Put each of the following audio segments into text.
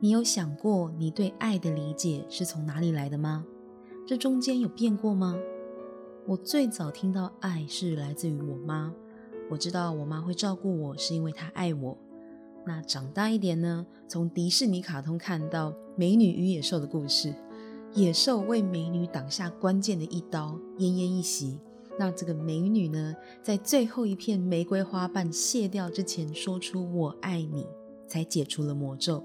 你有想过你对爱的理解是从哪里来的吗？这中间有变过吗？我最早听到爱是来自于我妈，我知道我妈会照顾我是因为她爱我。那长大一点呢？从迪士尼卡通看到《美女与野兽》的故事，野兽为美女挡下关键的一刀，奄奄一息。那这个美女呢，在最后一片玫瑰花瓣卸掉之前，说出“我爱你”，才解除了魔咒。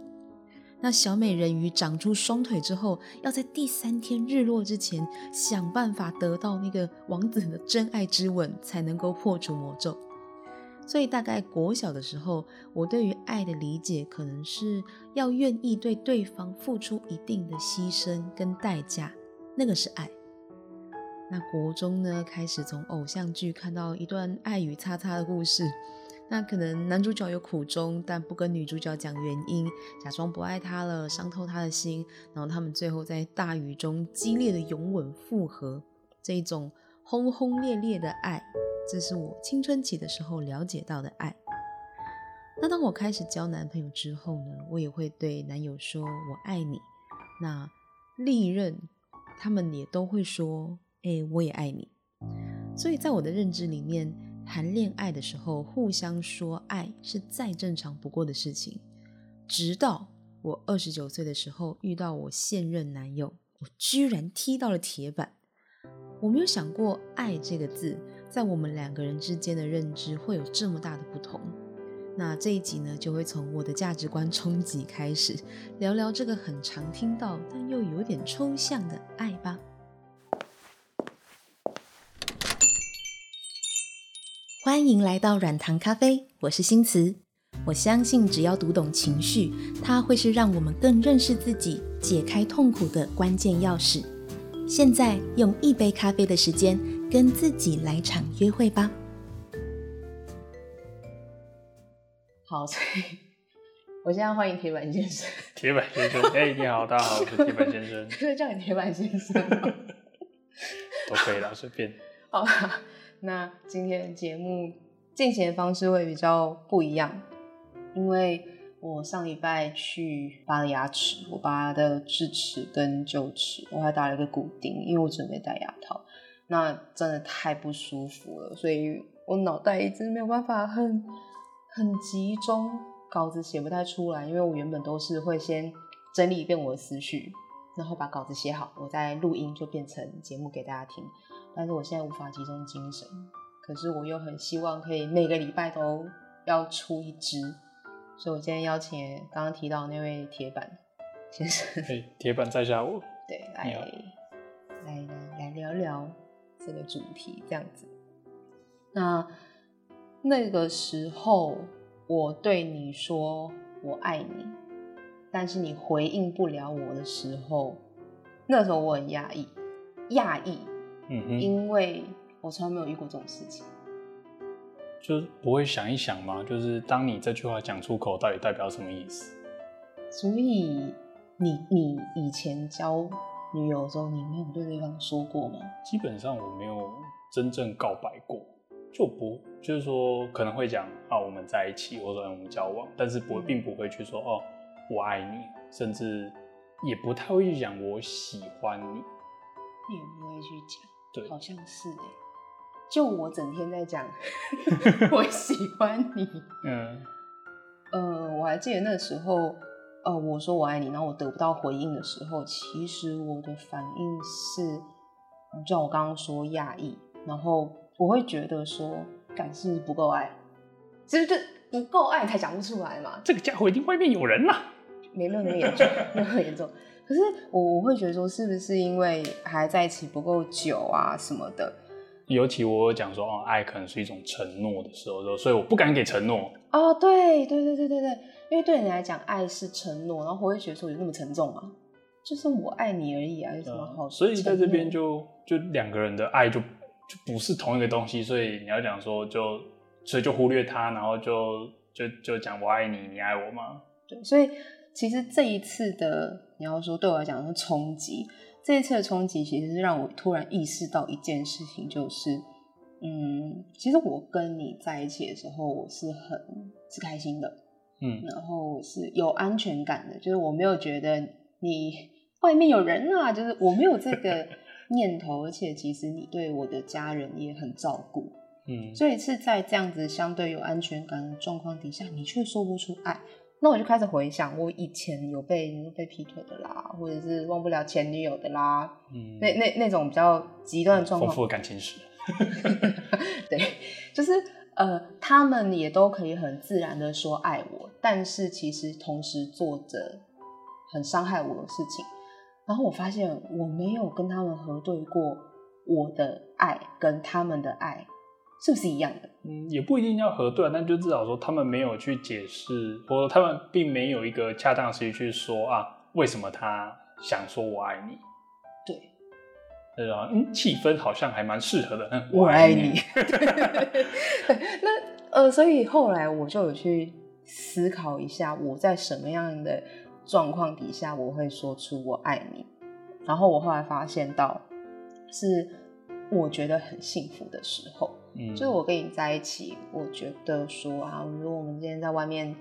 那小美人鱼长出双腿之后，要在第三天日落之前想办法得到那个王子的真爱之吻，才能够破除魔咒。所以大概国小的时候，我对于爱的理解可能是要愿意对对方付出一定的牺牲跟代价，那个是爱。那国中呢，开始从偶像剧看到一段爱与叉叉的故事。那可能男主角有苦衷，但不跟女主角讲原因，假装不爱她了，伤透她的心，然后他们最后在大雨中激烈的拥吻复合，这一种轰轰烈烈的爱，这是我青春期的时候了解到的爱。那当我开始交男朋友之后呢，我也会对男友说我爱你。那历任他们也都会说，哎，我也爱你。所以在我的认知里面。谈恋爱的时候，互相说爱是再正常不过的事情。直到我二十九岁的时候，遇到我现任男友，我居然踢到了铁板。我没有想过“爱”这个字在我们两个人之间的认知会有这么大的不同。那这一集呢，就会从我的价值观冲击开始，聊聊这个很常听到但又有点抽象的爱吧。欢迎来到软糖咖啡，我是新慈。我相信，只要读懂情绪，它会是让我们更认识自己、解开痛苦的关键钥匙。现在用一杯咖啡的时间，跟自己来场约会吧。好，所以我现在欢迎铁板先生。铁板先生，哎，你好，大家好，我是铁板先生。可以叫你铁板先生 都可以了，随便。好。那今天的节目进行的方式会比较不一样，因为我上礼拜去拔了牙齿，我拔的智齿跟臼齿，我还打了一个骨钉，因为我准备戴牙套。那真的太不舒服了，所以我脑袋一直没有办法很很集中，稿子写不太出来，因为我原本都是会先整理一遍我的思绪，然后把稿子写好，我再录音就变成节目给大家听。但是我现在无法集中精神，可是我又很希望可以每个礼拜都要出一支，所以我今天邀请刚刚提到那位铁板先生，嘿，铁板在下我，对，来来来来聊聊这个主题，这样子。那那个时候我对你说我爱你，但是你回应不了我的时候，那时候我很讶异，讶异。因为我从来没有遇过这种事情，就是不会想一想吗？就是当你这句话讲出口，到底代表什么意思？所以你你以前交女友的时候，你没有对对方说过吗？基本上我没有真正告白过，就不就是说可能会讲啊我们在一起，或者我们交往，但是不会并不会去说哦我爱你，甚至也不太会去讲我喜欢，你也不会去讲。对，好像是哎，就我整天在讲，我喜欢你。嗯，呃，我还记得那时候，呃，我说我爱你，然后我得不到回应的时候，其实我的反应是，就像我刚刚说讶异，然后我会觉得说，感是不够爱，其实这不够爱才讲不出来嘛。这个家伙一定外面有人呐，没那么严重，没那么严重。可是我我会觉得说，是不是因为还在一起不够久啊什么的？尤其我有讲说，哦，爱可能是一种承诺的时候，所以我不敢给承诺。哦，对对对对对对，因为对你来讲，爱是承诺，然后我会觉得说，有那么沉重吗？就是我爱你而已啊，有什么好？所以在这边就就两个人的爱就就不是同一个东西，所以你要讲说就所以就忽略他，然后就就就讲我爱你，你爱我吗？对，所以。其实这一次的，你要说对我来讲是冲击。这一次的冲击，其实是让我突然意识到一件事情，就是，嗯，其实我跟你在一起的时候，我是很是开心的，嗯，然后是有安全感的，就是我没有觉得你外面有人啊，就是我没有这个 念头，而且其实你对我的家人也很照顾，嗯，所以是在这样子相对有安全感的状况底下，你却说不出爱。那我就开始回想，我以前有被被劈腿的啦，或者是忘不了前女友的啦，嗯，那那那种比较极端的状况，丰富的感情史。对，就是呃，他们也都可以很自然的说爱我，但是其实同时做着很伤害我的事情。然后我发现我没有跟他们核对过我的爱跟他们的爱。是不是一样的？嗯，也不一定要核对，但就至少说他们没有去解释，或者他们并没有一个恰当的时机去说啊，为什么他想说我爱你？对，对吧？嗯，气氛好像还蛮适合的。嗯，我爱你。那呃，所以后来我就有去思考一下，我在什么样的状况底下我会说出我爱你？然后我后来发现到，是我觉得很幸福的时候。嗯，就是我跟你在一起，我觉得说啊，如果我们今天在外面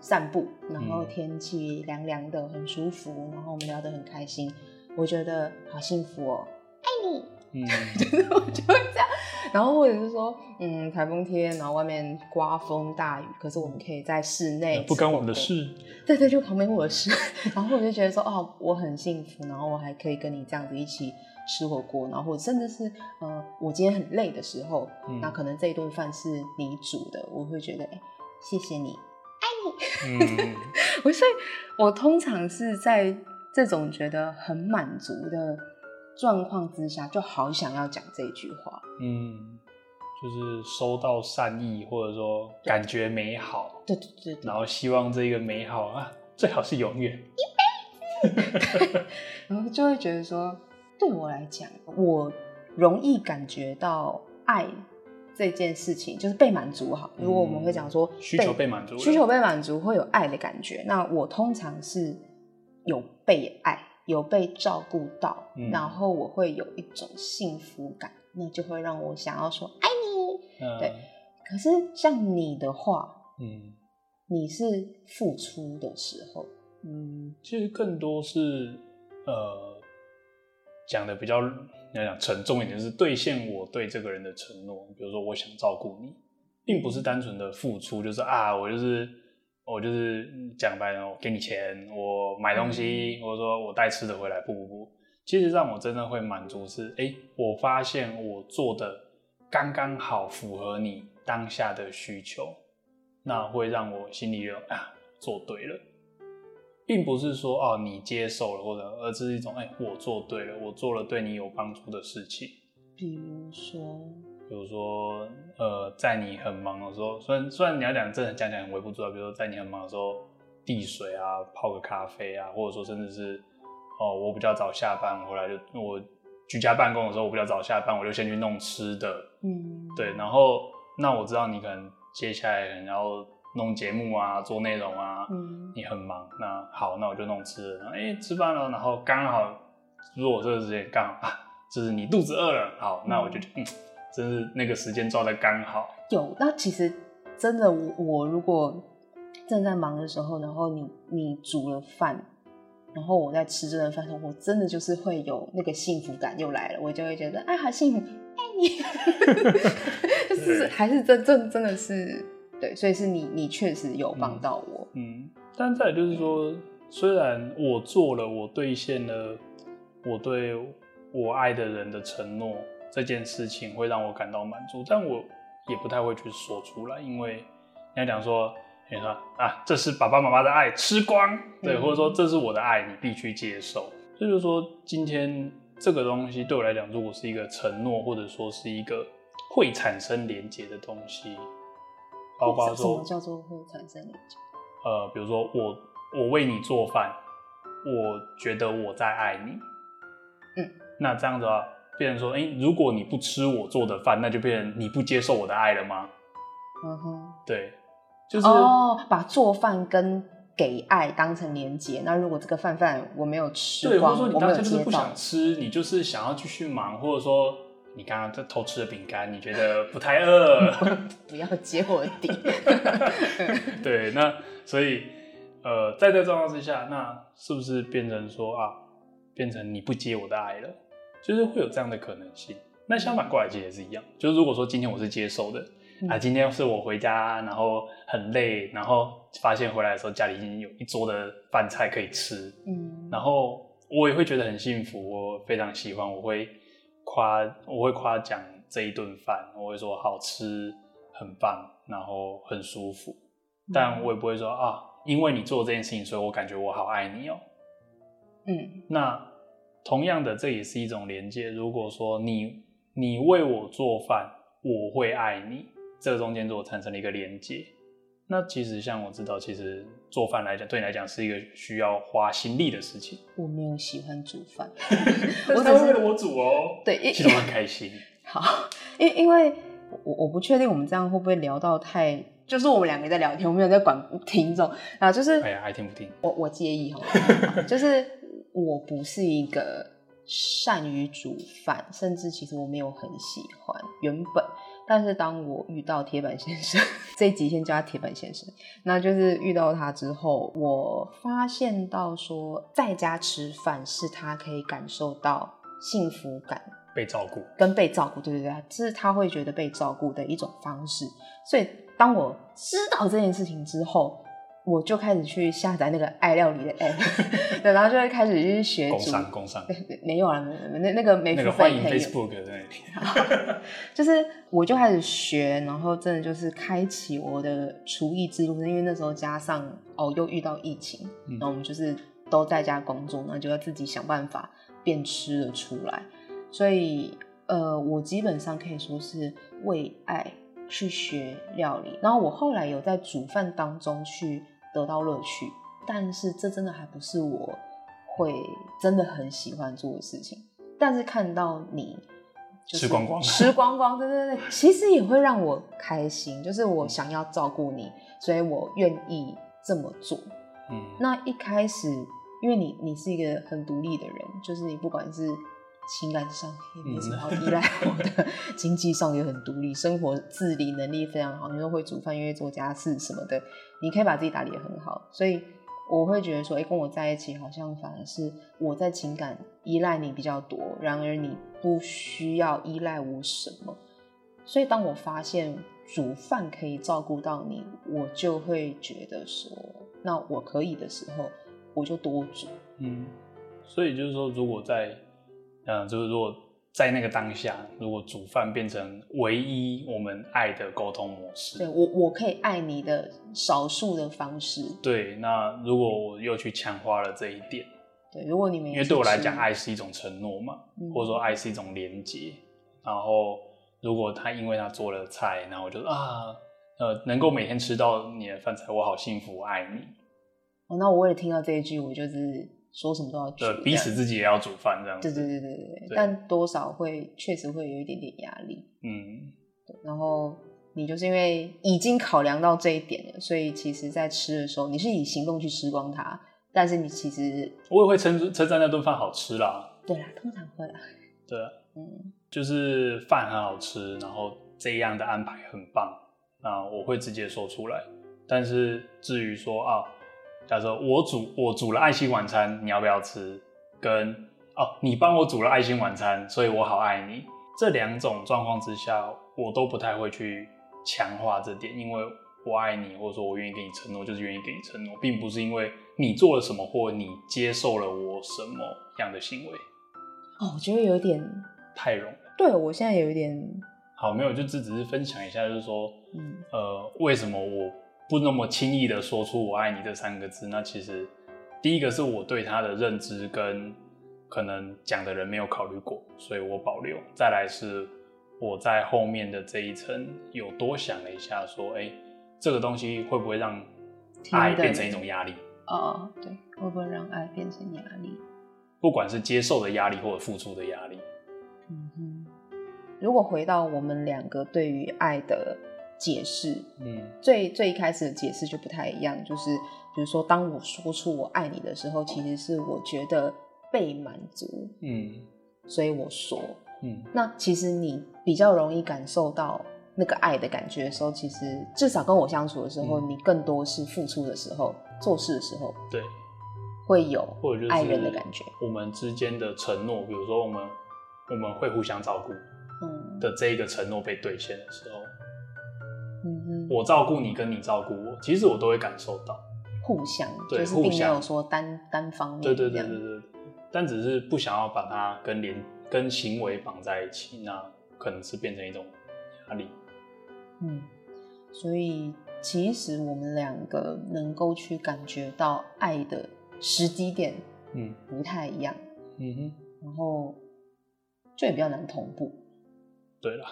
散步，然后天气凉凉的，很舒服，然后我们聊得很开心，我觉得好幸福哦，爱你。嗯，就是我就会这样。然后或者是说，嗯，台风天，然后外面刮风大雨，可是我们可以在室内，不干我们的事。对对，就旁边我的事。然后我就觉得说，哦，我很幸福，然后我还可以跟你这样子一起。吃火锅，然后或者甚至是呃，我今天很累的时候，嗯、那可能这一顿饭是你煮的，我会觉得哎，谢谢你，爱你。嗯，所以，我通常是在这种觉得很满足的状况之下，就好想要讲这句话。嗯，就是收到善意，或者说感觉美好，对对对，对，然后希望这个美好啊，最好是永远一辈子，然后就会觉得说。对我来讲，我容易感觉到爱这件事情就是被满足。好，如果我们会讲说需求被满足，需求被满足会有爱的感觉。那我通常是有被爱，有被照顾到，嗯、然后我会有一种幸福感，那就会让我想要说爱你。嗯、对，可是像你的话，嗯，你是付出的时候，嗯，其实更多是呃。讲的比较要讲沉重一点，就是兑现我对这个人的承诺。比如说，我想照顾你，并不是单纯的付出，就是啊，我就是我就是讲白了，我给你钱，我买东西，或者说我带吃的回来。不不不，其实让我真的会满足是，哎、欸，我发现我做的刚刚好符合你当下的需求，那会让我心里有啊，做对了。并不是说哦，你接受了或者，而是一种哎、欸，我做对了，我做了对你有帮助的事情。比如说，比如说，呃，在你很忙的时候，虽然虽然你要讲真的讲讲很微不足道，比如说在你很忙的时候递水啊，泡个咖啡啊，或者说甚至是哦，我比较早下班回来就我居家办公的时候，我比较早下班，我就先去弄吃的，嗯，对，然后那我知道你可能接下来可能要。弄节目啊，做内容啊，嗯，你很忙，那好，那我就弄吃了。哎、欸，吃饭了，然后刚好，如果这个时间刚好 啊，就是你肚子饿了，好，那我就嗯，真是那个时间抓的刚好。有，那其实真的我，我如果正在忙的时候，然后你你煮了饭，然后我在吃这顿饭的时候，我真的就是会有那个幸福感又来了，我就会觉得哎，好幸福，爱你，就是对还是真正真的是。对，所以是你，你确实有帮到我。嗯，嗯，但再就是说，虽然我做了，我兑现了我对我爱的人的承诺，这件事情会让我感到满足，但我也不太会去说出来，因为你要讲说，你说啊，这是爸爸妈妈的爱，吃光，对，嗯、或者说这是我的爱，你必须接受。所以就是说，今天这个东西对我来讲，如果是一个承诺，或者说是一个会产生连接的东西。包括说什么叫做会产生连接？呃，比如说我我为你做饭，我觉得我在爱你。嗯，那这样子的话，变成说，哎、欸，如果你不吃我做的饭，那就变成你不接受我的爱了吗？嗯哼，对，就是哦，把做饭跟给爱当成连接。那如果这个饭饭我没有吃，对，或者说你当下就是不想吃，你就是想要继续忙，或者说。你刚刚在偷吃的饼干，你觉得不太饿？不要揭我的底。对，那所以呃，在这个状况之下，那是不是变成说啊，变成你不接我的爱了？就是会有这样的可能性。那相反过来其实也是一样，就是如果说今天我是接受的。啊，今天是我回家，然后很累，然后发现回来的时候家里已经有一桌的饭菜可以吃，嗯，然后我也会觉得很幸福，我非常喜欢，我会夸，我会夸奖这一顿饭，我会说好吃，很棒，然后很舒服，但我也不会说啊，因为你做这件事情，所以我感觉我好爱你哦，嗯，那同样的，这也是一种连接。如果说你你为我做饭，我会爱你。这个中间就产生了一个连接，那其实像我知道，其实做饭来讲，对你来讲是一个需要花心力的事情。我没有喜欢煮饭，我只是为了我煮哦。对，其实我很开心。好，因因为我我不确定我们这样会不会聊到太，就是我们两个在聊天，我没有在管听众啊，就是哎呀，爱听不听？我我介意 哈，就是我不是一个善于煮饭，甚至其实我没有很喜欢原本。但是当我遇到铁板先生，这一集先叫他铁板先生，那就是遇到他之后，我发现到说，在家吃饭是他可以感受到幸福感，被照顾，跟被照顾，对对对，这是他会觉得被照顾的一种方式。所以当我知道这件事情之后。我就开始去下载那个爱料理的 app，对，然后就会开始去学煮。工商工商，没有啊，没有，那那个没付费。那个欢迎 Facebook 对。就是我就开始学，然后真的就是开启我的厨艺之路，因为那时候加上哦又遇到疫情，然后我们就是都在家工作，然后就要自己想办法变吃了出来，所以呃，我基本上可以说是为爱去学料理，然后我后来有在煮饭当中去。得到乐趣，但是这真的还不是我会真的很喜欢做的事情。但是看到你吃光光，吃光光，对对对，其实也会让我开心。就是我想要照顾你，所以我愿意这么做。嗯，那一开始，因为你你是一个很独立的人，就是你不管是。情感上也没什么好依赖我的，经济上也很独立，生活自理能力非常好。你说会煮饭，因为做家事什么的，你可以把自己打理得很好。所以我会觉得说，哎、欸，跟我在一起好像反而是我在情感依赖你比较多，然而你不需要依赖我什么。所以当我发现煮饭可以照顾到你，我就会觉得说，那我可以的时候，我就多煮。嗯，所以就是说，如果在嗯，就是如果在那个当下，如果煮饭变成唯一我们爱的沟通模式，对，我我可以爱你的少数的方式。对，那如果我又去强化了这一点，对，如果你们因为对我来讲，爱是一种承诺嘛，嗯、或者说爱是一种连接。然后如果他因为他做了菜，然后我就啊，呃，能够每天吃到你的饭菜，我好幸福，我爱你。哦，那我为了听到这一句，我就是。说什么都要对，彼此自己也要煮饭这样子。对对对对对，对但多少会确实会有一点点压力。嗯，然后你就是因为已经考量到这一点了，所以其实在吃的时候，你是以行动去吃光它。但是你其实我也会称称赞那顿饭好吃啦。对啦，通常会啦。对，嗯，就是饭很好吃，然后这样的安排很棒，那我会直接说出来。但是至于说啊。假如说我煮我煮了爱心晚餐，你要不要吃？跟哦，你帮我煮了爱心晚餐，所以我好爱你。这两种状况之下，我都不太会去强化这点，因为我爱你，或者说我愿意给你承诺，就是愿意给你承诺，并不是因为你做了什么或你接受了我什么样的行为。哦，我觉得有点太容易。对，我现在有一点好，没有，就只只是分享一下，就是说，嗯，呃，为什么我。不那么轻易的说出“我爱你”这三个字，那其实第一个是我对他的认知跟可能讲的人没有考虑过，所以我保留。再来是我在后面的这一层有多想了一下，说：“哎、欸，这个东西会不会让爱变成一种压力？”哦，对，会不会让爱变成压力？不管是接受的压力或者付出的压力。嗯哼，如果回到我们两个对于爱的。解释，嗯，最最一开始的解释就不太一样，就是比如说，当我说出我爱你的时候，其实是我觉得被满足，嗯，所以我说，嗯，那其实你比较容易感受到那个爱的感觉的时候，其实至少跟我相处的时候，嗯。你更多是付出的时候，做事的时候对，会有或者爱人的感觉。我们之间的承诺，比如说我们我们会互相照顾嗯。的这一个承诺被兑现的时候，我照顾你跟你照顾我，其实我都会感受到。互相对就是并没有说单单方面对对对对对，但只是不想要把它跟连跟行为绑在一起，那可能是变成一种压力。嗯，所以其实我们两个能够去感觉到爱的时机点，嗯不太一样，嗯哼，然后就也比较难同步。对了，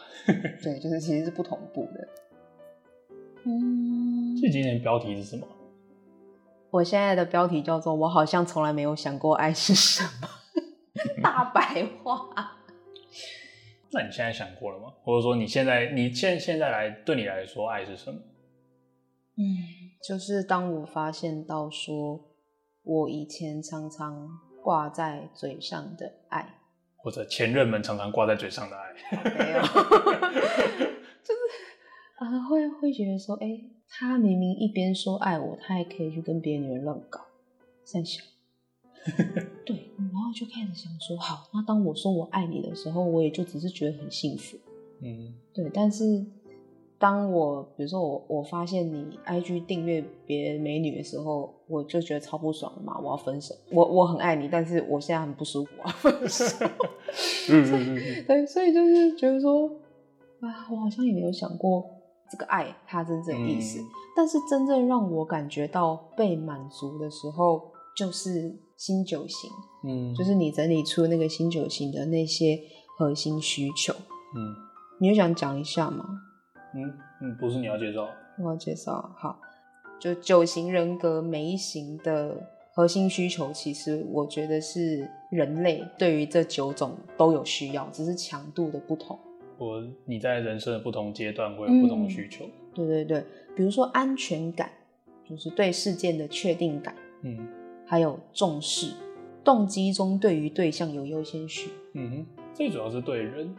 对，就是其实是不同步的。嗯，这今天的标题是什么？我现在的标题叫做“我好像从来没有想过爱是什么 ”，大白话。那你现在想过了吗？或者说你现在你现现在来对你来说爱是什么？嗯，就是当我发现到说，我以前常常挂在嘴上的爱，或者前任们常常挂在嘴上的爱？没有，就是啊、呃，会会觉得说，哎、欸，他明明一边说爱我，他还可以去跟别的女人乱搞，三小。对，然后就开始想说，好，那当我说我爱你的时候，我也就只是觉得很幸福。嗯，对，但是当我比如说我我发现你 IG 订阅别美女的时候，我就觉得超不爽的嘛，我要分手。我我很爱你，但是我现在很不舒服，我要分手。嗯嗯嗯，对，所以就是觉得说，啊，我好像也没有想过这个爱它真正的意思。嗯但是真正让我感觉到被满足的时候，就是新九型，嗯，就是你整理出那个新九型的那些核心需求。嗯你就想讲一下吗？嗯嗯，不是你要介绍，我要介绍，好，就九型人格每一型的核心需求，其实我觉得是人类对于这九种都有需要，只是强度的不同。我你在人生的不同阶段会有不同的需求，对对对，比如说安全感，就是对事件的确定感，嗯。还有重视，动机中对于对象有优先序，嗯哼，最主要是对人，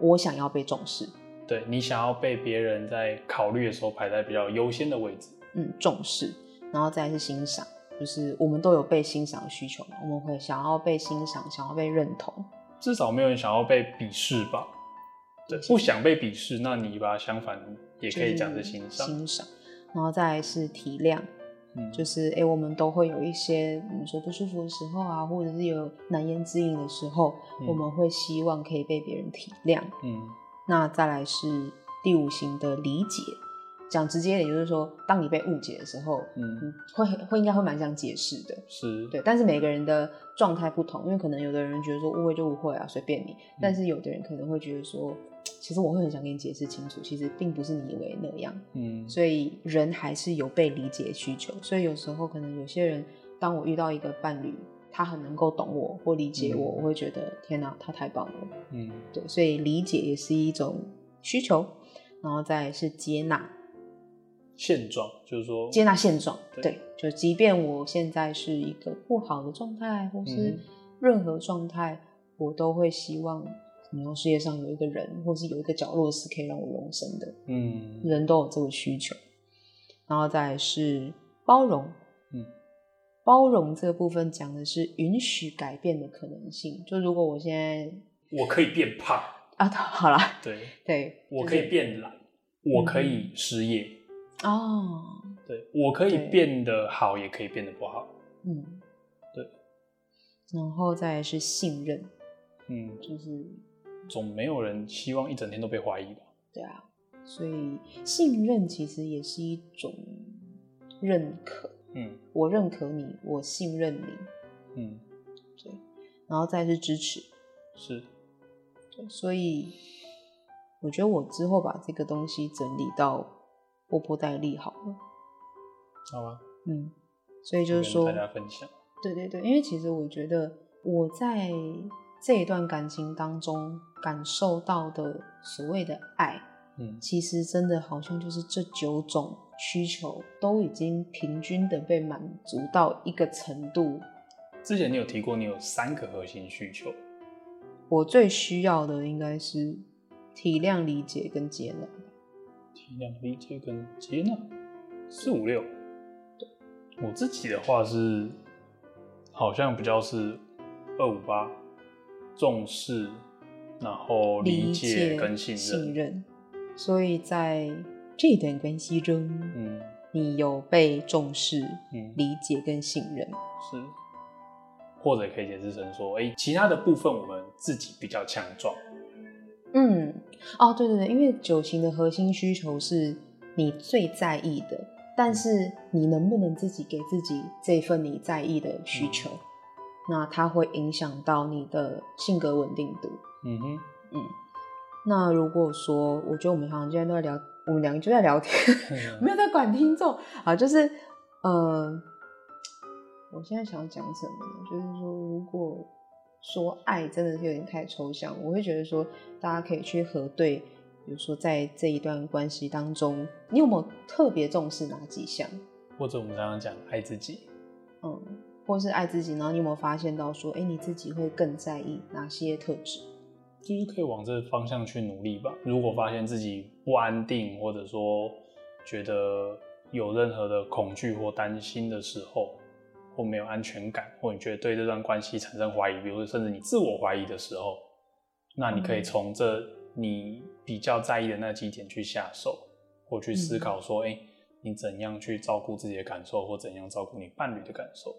我想要被重视，对你想要被别人在考虑的时候排在比较优先的位置，嗯，重视，然后再是欣赏，就是我们都有被欣赏的需求嘛，我们会想要被欣赏，想要被认同。至少没有人想要被鄙视吧？对，不想被鄙视，那你把它相反也可以讲是欣赏。欣赏，然后再来是体谅，嗯，就是哎，我们都会有一些你说不舒服的时候啊，或者是有难言之隐的时候，嗯。我们会希望可以被别人体谅。嗯。那再来是第五型的理解，讲直接一点就是说，当你被误解的时候，嗯，嗯，会会应该会蛮想解释的。是，对，但是每个人的状态不同，因为可能有的人觉得说误会就误会啊，随便你；嗯。但是有的人可能会觉得说，其实我会很想跟你解释清楚，其实并不是你以为那样。嗯，所以人还是有被理解的需求，所以有时候可能有些人，当我遇到一个伴侣，他很能够懂我或理解我，嗯我会觉得天哪，他太棒了。嗯对，所以理解也是一种需求，然后再来是接纳。现状就是说接纳现状，对对，就即便我现在是一个不好的状态，或是嗯任何状态，我都会希望，然后世界上有一个人，或是有一个角落是可以让我容身的。嗯人都有这个需求，然后再来是包容，嗯，包容这个部分讲的是允许改变的可能性。就如果我现在我可以变胖，啊，好啦，对，对，我可以变懒，我可以失业，哦，对我可以对变得好，也可以变得不好，嗯，对，然后再来是信任，嗯，就是总没有人希望一整天都被怀疑吧？对啊，所以信任其实也是一种认可，嗯。我认可你，我信任你，嗯，对，然后再是支持，是，对，所以我觉得我之后把这个东西整理到波波代理好了，好吧，嗯，所以就是说跟大家分享，对对对，因为其实我觉得我在这一段感情当中感受到的所谓的爱，嗯其实真的好像就是这九种需求都已经平均的被满足到一个程度。之前你有提过，你有三个核心需求，我最需要的应该是体谅、理解跟接纳。体谅、理解跟接纳，四五六。我自己的话是，好像比较是二五八，重视，然后理解跟信任。信任。所以在这段关系中，嗯，你有被重视、嗯、理解跟信任。是。或者可以解释成说，哎、欸，其他的部分我们自己比较强壮。嗯，哦，对对对，因为九型的核心需求是你最在意的，但是你能不能自己给自己这份你在意的需求，嗯、那它会影响到你的性格稳定度。嗯哼，嗯。那如果说，我觉得我们好像今天都在聊，我们两个就在聊天，嗯、没有在管听众啊，就是，呃。我现在想讲什么呢？就是说，如果说爱真的是有点太抽象，我会觉得说，大家可以去核对，比如说在这一段关系当中，你有没有特别重视哪几项？或者我们刚刚讲爱自己，嗯，或是爱自己，然后你有没有发现到说，哎，你自己会更在意哪些特质？就是可以往这个方向去努力吧。如果发现自己不安定，或者说觉得有任何的恐惧或担心的时候。或没有安全感，或你觉得对这段关系产生怀疑，比如说甚至你自我怀疑的时候，那你可以从这你比较在意的那几点去下手，或去思考说，哎、欸，你怎样去照顾自己的感受，或怎样照顾你伴侣的感受。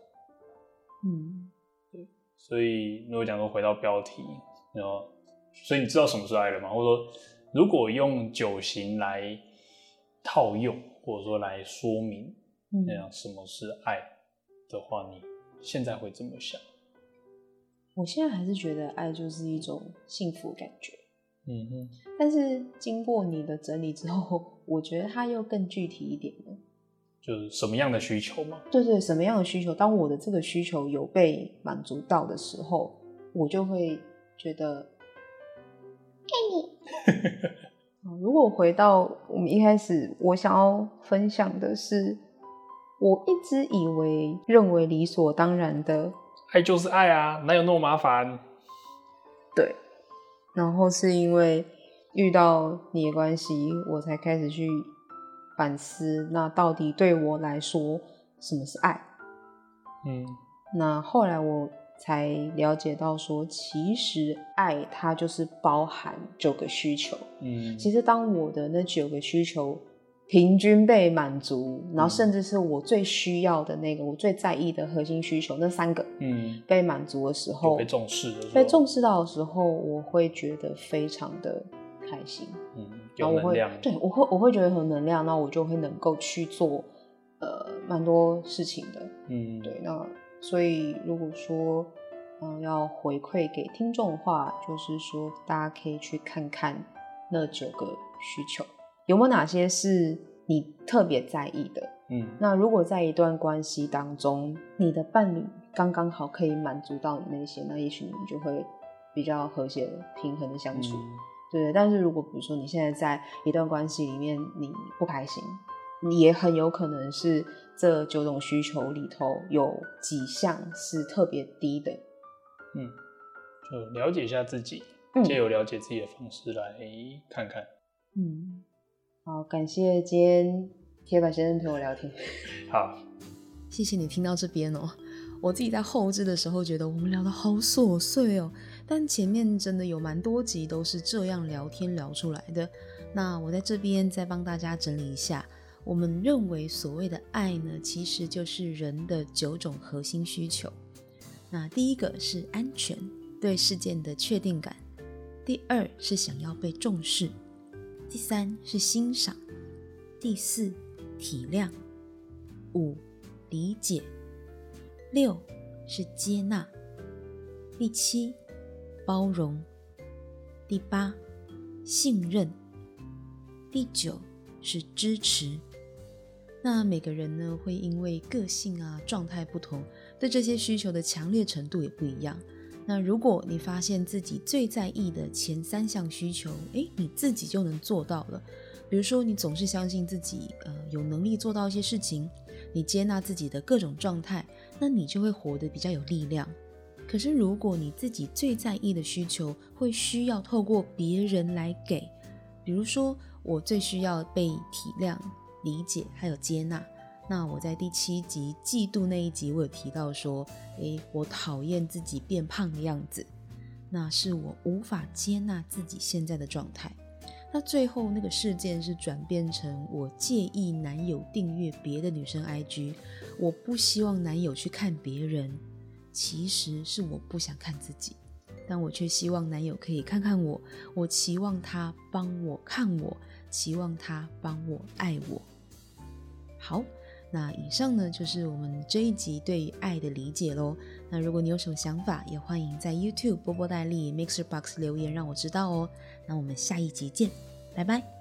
嗯，对。所以如果讲说回到标题，然后，所以你知道什么是爱了吗？或者说，如果用九型来套用，或者说来说明，那样什么是爱？的话，你现在会怎么想？我现在还是觉得爱就是一种幸福感觉。嗯哼。但是经过你的整理之后，我觉得它又更具体一点了。就是什么样的需求吗？对对，什么样的需求？当我的这个需求有被满足到的时候，我就会觉得 爱你。如果回到我们一开始，我想要分享的是。我一直以为、认为理所当然的爱就是爱啊，哪有那么麻烦？对，然后是因为遇到你的关系，我才开始去反思，那到底对我来说什么是爱？嗯，那后来我才了解到说，其实爱它就是包含九个需求。嗯，其实当我的那九个需求。平均被满足，然后甚至是我最需要的那个，嗯、我最在意的核心需求那三个，嗯，被满足的时候，被重视的，被重视到的时候，我会觉得非常的开心，嗯，然后我会，对，我会，我会觉得很能量，那我就会能够去做，呃，蛮多事情的，嗯，对，那所以如果说，嗯、呃，要回馈给听众的话，就是说大家可以去看看那九个需求。有没有哪些是你特别在意的？嗯，那如果在一段关系当中，你的伴侣刚刚好可以满足到你那些，那也许你们就会比较和谐、平衡的相处，嗯、对对。但是如果比如说你现在在一段关系里面你不开心，你也很有可能是这九种需求里头有几项是特别低的。嗯，就了解一下自己，借由了解自己的方式来看看。嗯。好，感谢今天铁板先生陪我聊天。好，谢谢你听到这边哦。我自己在后置的时候觉得我们聊得好琐碎哦，但前面真的有蛮多集都是这样聊天聊出来的。那我在这边再帮大家整理一下，我们认为所谓的爱呢，其实就是人的九种核心需求。那第一个是安全，对事件的确定感；第二是想要被重视。第三是欣赏，第四体谅，五理解，六是接纳，第七包容，第八信任，第九是支持。那每个人呢，会因为个性啊、状态不同，对这些需求的强烈程度也不一样。那如果你发现自己最在意的前三项需求，诶，你自己就能做到了。比如说，你总是相信自己，呃，有能力做到一些事情，你接纳自己的各种状态，那你就会活得比较有力量。可是如果你自己最在意的需求会需要透过别人来给，比如说我最需要被体谅、理解还有接纳。那我在第七集嫉妒那一集，我有提到说，诶，我讨厌自己变胖的样子，那是我无法接纳自己现在的状态。那最后那个事件是转变成我介意男友订阅别的女生 IG，我不希望男友去看别人，其实是我不想看自己，但我却希望男友可以看看我，我期望他帮我看我，期望他帮我爱我。好。那以上呢，就是我们这一集对于爱的理解喽。那如果你有什么想法，也欢迎在 YouTube 波波戴利 Mixer Box 留言，让我知道哦。那我们下一集见，拜拜。